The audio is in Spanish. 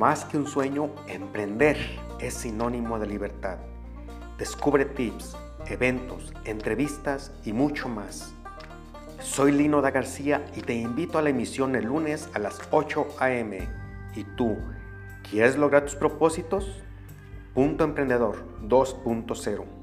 Más que un sueño, emprender es sinónimo de libertad. Descubre tips, eventos, entrevistas y mucho más. Soy Lino da García y te invito a la emisión el lunes a las 8 a.m. ¿Y tú, quieres lograr tus propósitos? Punto Emprendedor 2.0